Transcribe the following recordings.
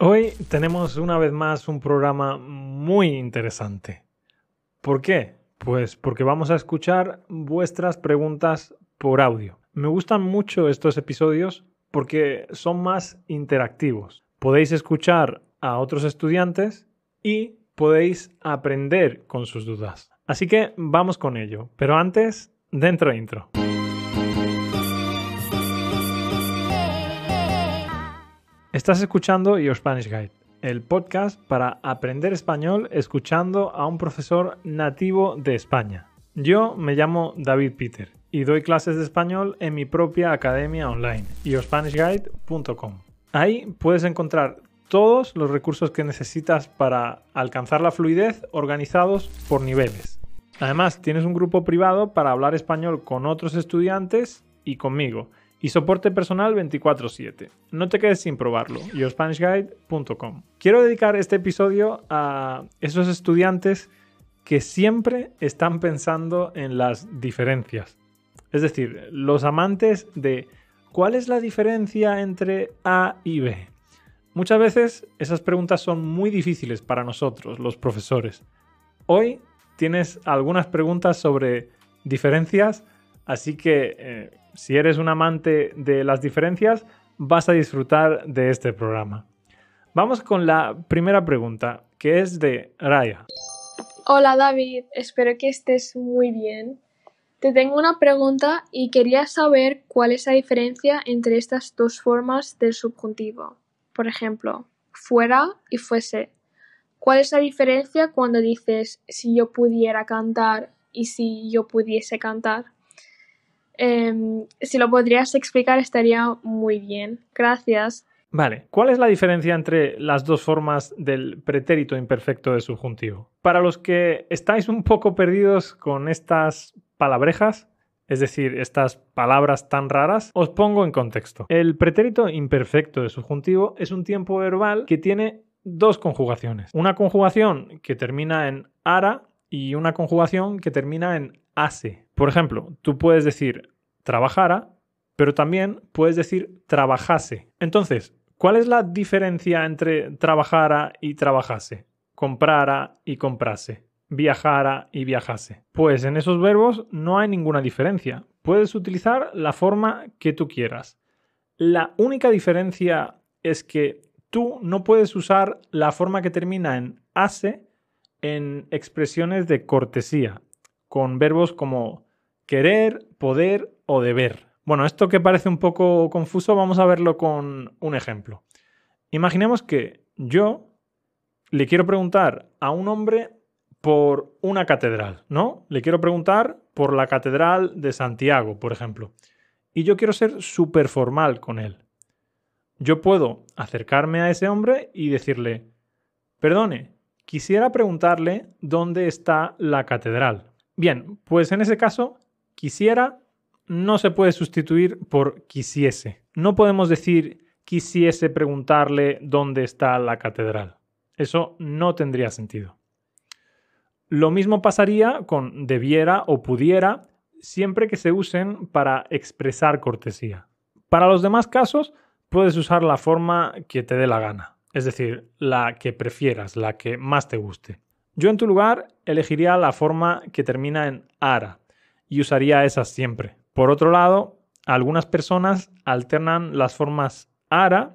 Hoy tenemos una vez más un programa muy interesante. ¿Por qué? Pues porque vamos a escuchar vuestras preguntas por audio. Me gustan mucho estos episodios porque son más interactivos. Podéis escuchar a otros estudiantes y podéis aprender con sus dudas. Así que vamos con ello. Pero antes, dentro intro. Estás escuchando Your Spanish Guide, el podcast para aprender español escuchando a un profesor nativo de España. Yo me llamo David Peter y doy clases de español en mi propia academia online, yourspanishguide.com. Ahí puedes encontrar todos los recursos que necesitas para alcanzar la fluidez organizados por niveles. Además, tienes un grupo privado para hablar español con otros estudiantes y conmigo y soporte personal 24/7. No te quedes sin probarlo, yourspanishguide.com. Quiero dedicar este episodio a esos estudiantes que siempre están pensando en las diferencias. Es decir, los amantes de ¿cuál es la diferencia entre A y B? Muchas veces esas preguntas son muy difíciles para nosotros, los profesores. Hoy tienes algunas preguntas sobre diferencias, así que eh, si eres un amante de las diferencias, vas a disfrutar de este programa. Vamos con la primera pregunta, que es de Raya. Hola David, espero que estés muy bien. Te tengo una pregunta y quería saber cuál es la diferencia entre estas dos formas del subjuntivo. Por ejemplo, fuera y fuese. ¿Cuál es la diferencia cuando dices si yo pudiera cantar y si yo pudiese cantar? Em, si lo podrías explicar estaría muy bien. Gracias. Vale, ¿cuál es la diferencia entre las dos formas del pretérito imperfecto de subjuntivo? Para los que estáis un poco perdidos con estas palabrejas, es decir, estas palabras tan raras, os pongo en contexto. El pretérito imperfecto de subjuntivo es un tiempo verbal que tiene dos conjugaciones. Una conjugación que termina en ara y una conjugación que termina en Por ejemplo, tú puedes decir trabajara, pero también puedes decir trabajase. Entonces, ¿cuál es la diferencia entre trabajara y trabajase? Comprara y comprase. Viajara y viajase. Pues en esos verbos no hay ninguna diferencia. Puedes utilizar la forma que tú quieras. La única diferencia es que tú no puedes usar la forma que termina en ase en expresiones de cortesía, con verbos como querer, poder o deber. Bueno, esto que parece un poco confuso, vamos a verlo con un ejemplo. Imaginemos que yo le quiero preguntar a un hombre por una catedral, ¿no? Le quiero preguntar por la catedral de Santiago, por ejemplo. Y yo quiero ser súper formal con él. Yo puedo acercarme a ese hombre y decirle, perdone, quisiera preguntarle dónde está la catedral. Bien, pues en ese caso, quisiera no se puede sustituir por quisiese. No podemos decir quisiese preguntarle dónde está la catedral. Eso no tendría sentido. Lo mismo pasaría con debiera o pudiera siempre que se usen para expresar cortesía. Para los demás casos, puedes usar la forma que te dé la gana es decir, la que prefieras, la que más te guste. Yo en tu lugar elegiría la forma que termina en ara y usaría esa siempre. Por otro lado, algunas personas alternan las formas ara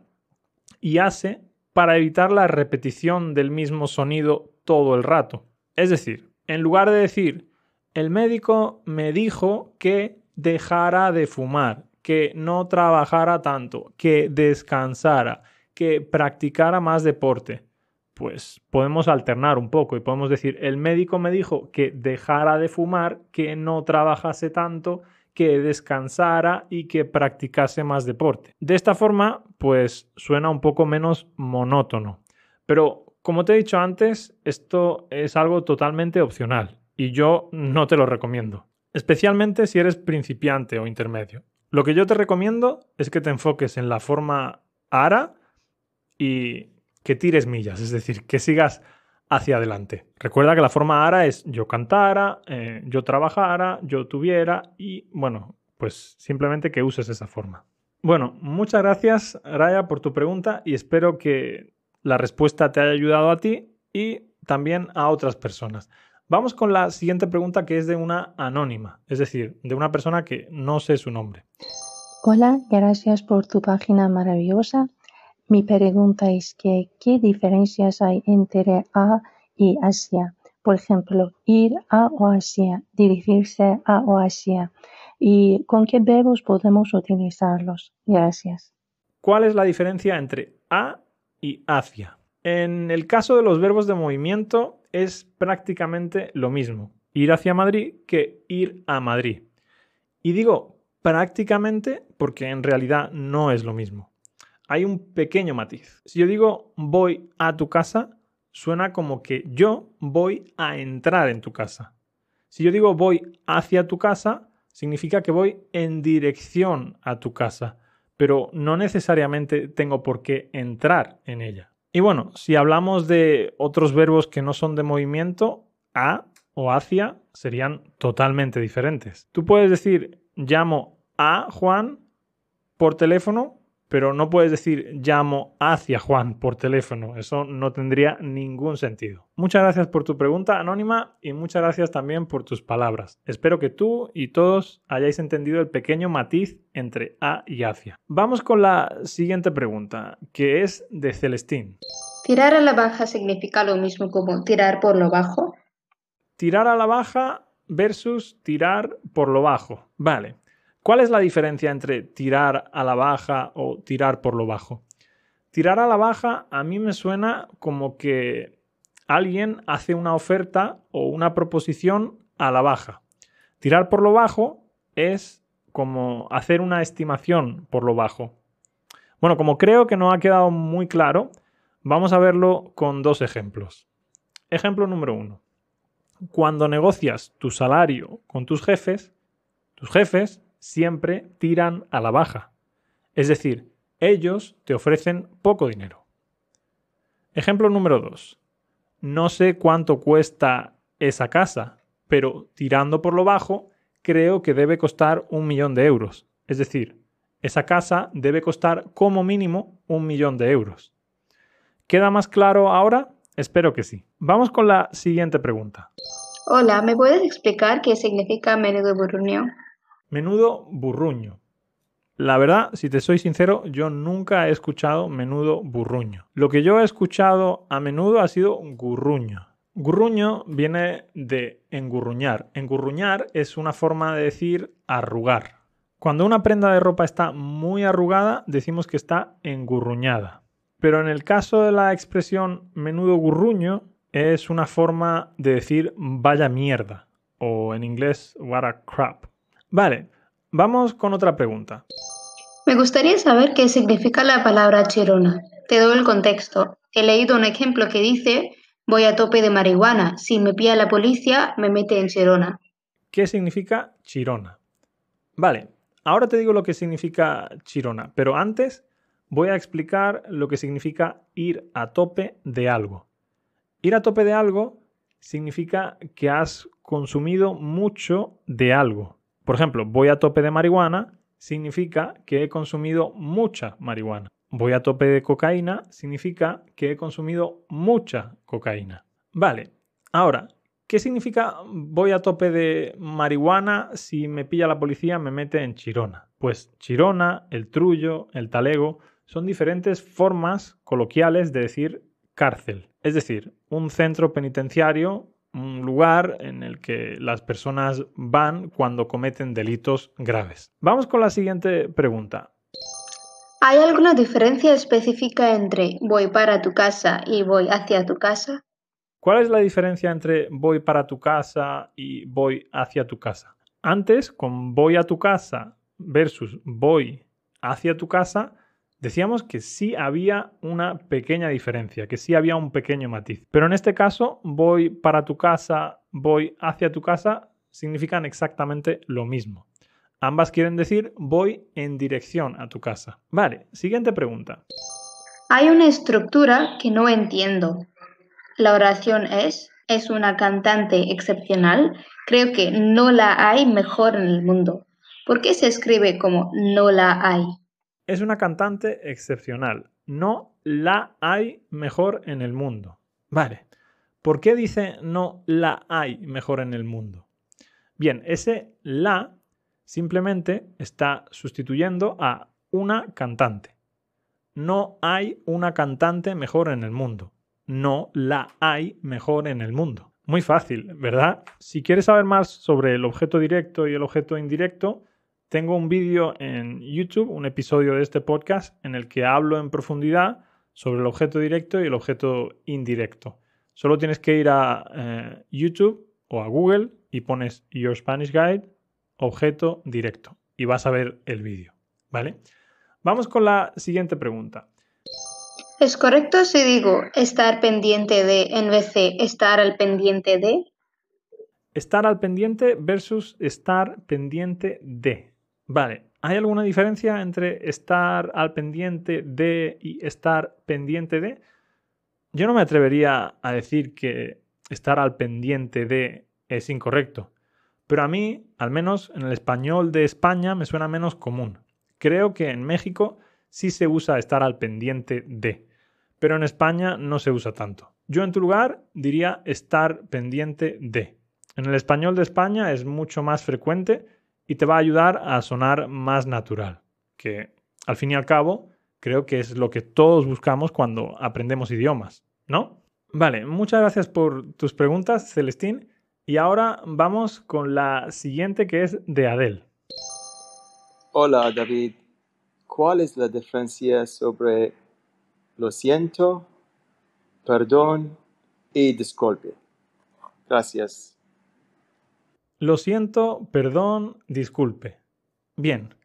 y ase para evitar la repetición del mismo sonido todo el rato. Es decir, en lugar de decir, el médico me dijo que dejara de fumar, que no trabajara tanto, que descansara, que practicara más deporte. Pues podemos alternar un poco y podemos decir, el médico me dijo que dejara de fumar, que no trabajase tanto, que descansara y que practicase más deporte. De esta forma, pues suena un poco menos monótono. Pero como te he dicho antes, esto es algo totalmente opcional y yo no te lo recomiendo, especialmente si eres principiante o intermedio. Lo que yo te recomiendo es que te enfoques en la forma ARA y que tires millas, es decir, que sigas hacia adelante. Recuerda que la forma ARA es yo cantara, eh, yo trabajara, yo tuviera y bueno, pues simplemente que uses esa forma. Bueno, muchas gracias Raya por tu pregunta y espero que la respuesta te haya ayudado a ti y también a otras personas. Vamos con la siguiente pregunta que es de una anónima, es decir, de una persona que no sé su nombre. Hola, gracias por tu página maravillosa. Mi pregunta es que, ¿qué diferencias hay entre a y Asia? Por ejemplo, ir a o hacia, dirigirse a o hacia. ¿Y con qué verbos podemos utilizarlos? Gracias. ¿Cuál es la diferencia entre a y hacia? En el caso de los verbos de movimiento es prácticamente lo mismo, ir hacia Madrid que ir a Madrid. Y digo prácticamente porque en realidad no es lo mismo. Hay un pequeño matiz. Si yo digo voy a tu casa, suena como que yo voy a entrar en tu casa. Si yo digo voy hacia tu casa, significa que voy en dirección a tu casa, pero no necesariamente tengo por qué entrar en ella. Y bueno, si hablamos de otros verbos que no son de movimiento, a o hacia serían totalmente diferentes. Tú puedes decir llamo a Juan por teléfono, pero no puedes decir llamo hacia Juan por teléfono. Eso no tendría ningún sentido. Muchas gracias por tu pregunta anónima y muchas gracias también por tus palabras. Espero que tú y todos hayáis entendido el pequeño matiz entre a y hacia. Vamos con la siguiente pregunta, que es de Celestín. ¿Tirar a la baja significa lo mismo como tirar por lo bajo? Tirar a la baja versus tirar por lo bajo. Vale. ¿Cuál es la diferencia entre tirar a la baja o tirar por lo bajo? Tirar a la baja a mí me suena como que alguien hace una oferta o una proposición a la baja. Tirar por lo bajo es como hacer una estimación por lo bajo. Bueno, como creo que no ha quedado muy claro, vamos a verlo con dos ejemplos. Ejemplo número uno. Cuando negocias tu salario con tus jefes, tus jefes siempre tiran a la baja. Es decir, ellos te ofrecen poco dinero. Ejemplo número 2. No sé cuánto cuesta esa casa, pero tirando por lo bajo, creo que debe costar un millón de euros. Es decir, esa casa debe costar como mínimo un millón de euros. ¿Queda más claro ahora? Espero que sí. Vamos con la siguiente pregunta. Hola, ¿me puedes explicar qué significa menudo burruño? Menudo burruño. La verdad, si te soy sincero, yo nunca he escuchado menudo burruño. Lo que yo he escuchado a menudo ha sido gurruño. Gurruño viene de engurruñar. Engurruñar es una forma de decir arrugar. Cuando una prenda de ropa está muy arrugada, decimos que está engurruñada. Pero en el caso de la expresión menudo gurruño, es una forma de decir vaya mierda. O en inglés, what a crap. Vale, vamos con otra pregunta. Me gustaría saber qué significa la palabra chirona. Te doy el contexto. He leído un ejemplo que dice, voy a tope de marihuana. Si me pilla la policía, me mete en chirona. ¿Qué significa chirona? Vale, ahora te digo lo que significa chirona, pero antes voy a explicar lo que significa ir a tope de algo. Ir a tope de algo significa que has consumido mucho de algo. Por ejemplo, voy a tope de marihuana significa que he consumido mucha marihuana. Voy a tope de cocaína significa que he consumido mucha cocaína. Vale, ahora, ¿qué significa voy a tope de marihuana si me pilla la policía me mete en Chirona? Pues Chirona, el Trullo, el Talego son diferentes formas coloquiales de decir cárcel. Es decir, un centro penitenciario un lugar en el que las personas van cuando cometen delitos graves. Vamos con la siguiente pregunta. ¿Hay alguna diferencia específica entre voy para tu casa y voy hacia tu casa? ¿Cuál es la diferencia entre voy para tu casa y voy hacia tu casa? Antes, con voy a tu casa versus voy hacia tu casa, decíamos que sí había una pequeña diferencia, que sí había un pequeño matiz. Pero en este caso, voy para tu casa, voy hacia tu casa, significan exactamente lo mismo. Ambas quieren decir voy en dirección a tu casa. Vale, siguiente pregunta. Hay una estructura que no entiendo. La oración es, es una cantante excepcional. Creo que no la hay mejor en el mundo. ¿Por qué se escribe como no la hay? Es una cantante excepcional. no la hay mejor en el mundo. Vale. ¿Por qué dice no la hay mejor en el mundo? Bien, ese la simplemente está sustituyendo a una cantante. No hay una cantante mejor en el mundo. No la hay mejor en el mundo. Muy fácil, ¿verdad? Si quieres saber más sobre el objeto directo y el objeto indirecto, tengo un vídeo en YouTube, un episodio de este podcast, en el que hablo en profundidad sobre el objeto directo y el objeto indirecto. Solo tienes que ir a eh, YouTube o a Google y pones Your Spanish Guide, objeto directo, y vas a ver el vídeo, ¿vale? Vamos con la siguiente pregunta. ¿Es correcto si digo estar pendiente de en vez de estar al pendiente de? Estar al pendiente versus estar pendiente de. Vale, ¿hay alguna diferencia entre estar al pendiente de y estar pendiente de? Yo no me atrevería a decir que estar al pendiente de es incorrecto, pero a mí, al menos en el español de España, me suena menos común. Creo que en México sí se usa estar al pendiente de, pero en España no se usa tanto. Yo en tu lugar diría estar pendiente de. En el español de España es mucho más frecuente y te va a ayudar a sonar más natural, que al fin y al cabo creo que es lo que todos buscamos cuando aprendemos idiomas, ¿no? Vale, muchas gracias por tus preguntas, Celestín. Y ahora vamos con la siguiente que es de Adel. Hola David, ¿cuál es la diferencia sobre lo siento, perdón y disculpe? Gracias. Lo siento, perdón, disculpe. Bien,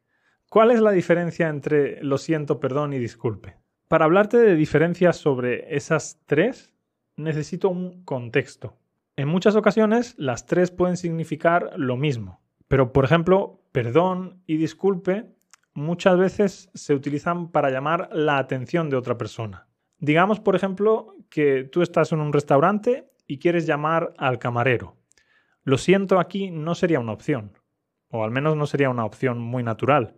¿cuál es la diferencia entre lo siento, perdón y disculpe? Para hablarte de diferencias sobre esas tres, necesito un contexto. En muchas ocasiones las tres pueden significar lo mismo, pero por ejemplo, perdón y disculpe muchas veces se utilizan para llamar la atención de otra persona. Digamos, por ejemplo, que tú estás en un restaurante y quieres llamar al camarero. Lo siento aquí no sería una opción, o al menos no sería una opción muy natural.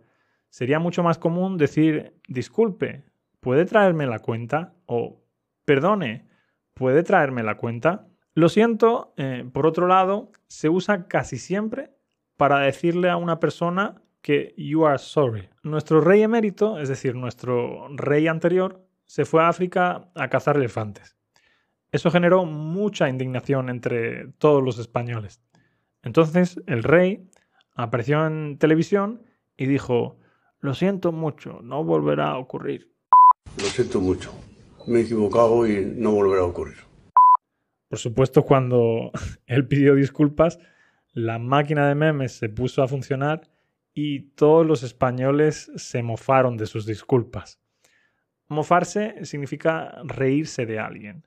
Sería mucho más común decir, disculpe, ¿puede traerme la cuenta? O, perdone, ¿puede traerme la cuenta? Lo siento, eh, por otro lado, se usa casi siempre para decirle a una persona que you are sorry. Nuestro rey emérito, es decir, nuestro rey anterior, se fue a África a cazar elefantes. Eso generó mucha indignación entre todos los españoles. Entonces el rey apareció en televisión y dijo, lo siento mucho, no volverá a ocurrir. Lo siento mucho, me he equivocado y no volverá a ocurrir. Por supuesto, cuando él pidió disculpas, la máquina de memes se puso a funcionar y todos los españoles se mofaron de sus disculpas. Mofarse significa reírse de alguien.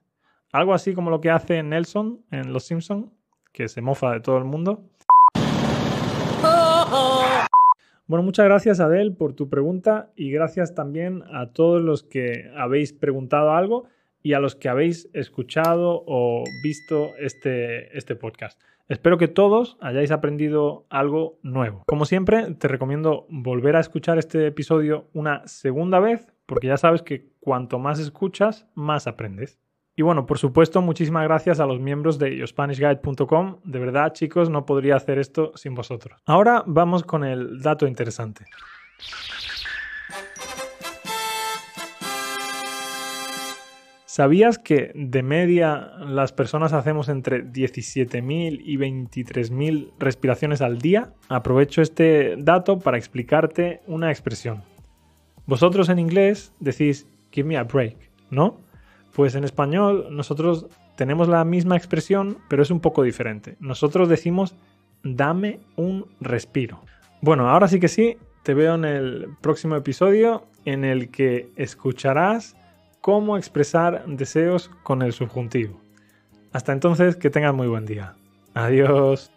Algo así como lo que hace Nelson en Los Simpson, que se mofa de todo el mundo. Bueno, muchas gracias Adel por tu pregunta y gracias también a todos los que habéis preguntado algo y a los que habéis escuchado o visto este, este podcast. Espero que todos hayáis aprendido algo nuevo. Como siempre, te recomiendo volver a escuchar este episodio una segunda vez, porque ya sabes que cuanto más escuchas, más aprendes. Y bueno, por supuesto, muchísimas gracias a los miembros de YoSpanishGuide.com. De verdad, chicos, no podría hacer esto sin vosotros. Ahora vamos con el dato interesante. ¿Sabías que de media las personas hacemos entre 17.000 y 23.000 respiraciones al día? Aprovecho este dato para explicarte una expresión. Vosotros en inglés decís give me a break, ¿no? Pues en español nosotros tenemos la misma expresión, pero es un poco diferente. Nosotros decimos dame un respiro. Bueno, ahora sí que sí, te veo en el próximo episodio en el que escucharás cómo expresar deseos con el subjuntivo. Hasta entonces, que tengan muy buen día. Adiós.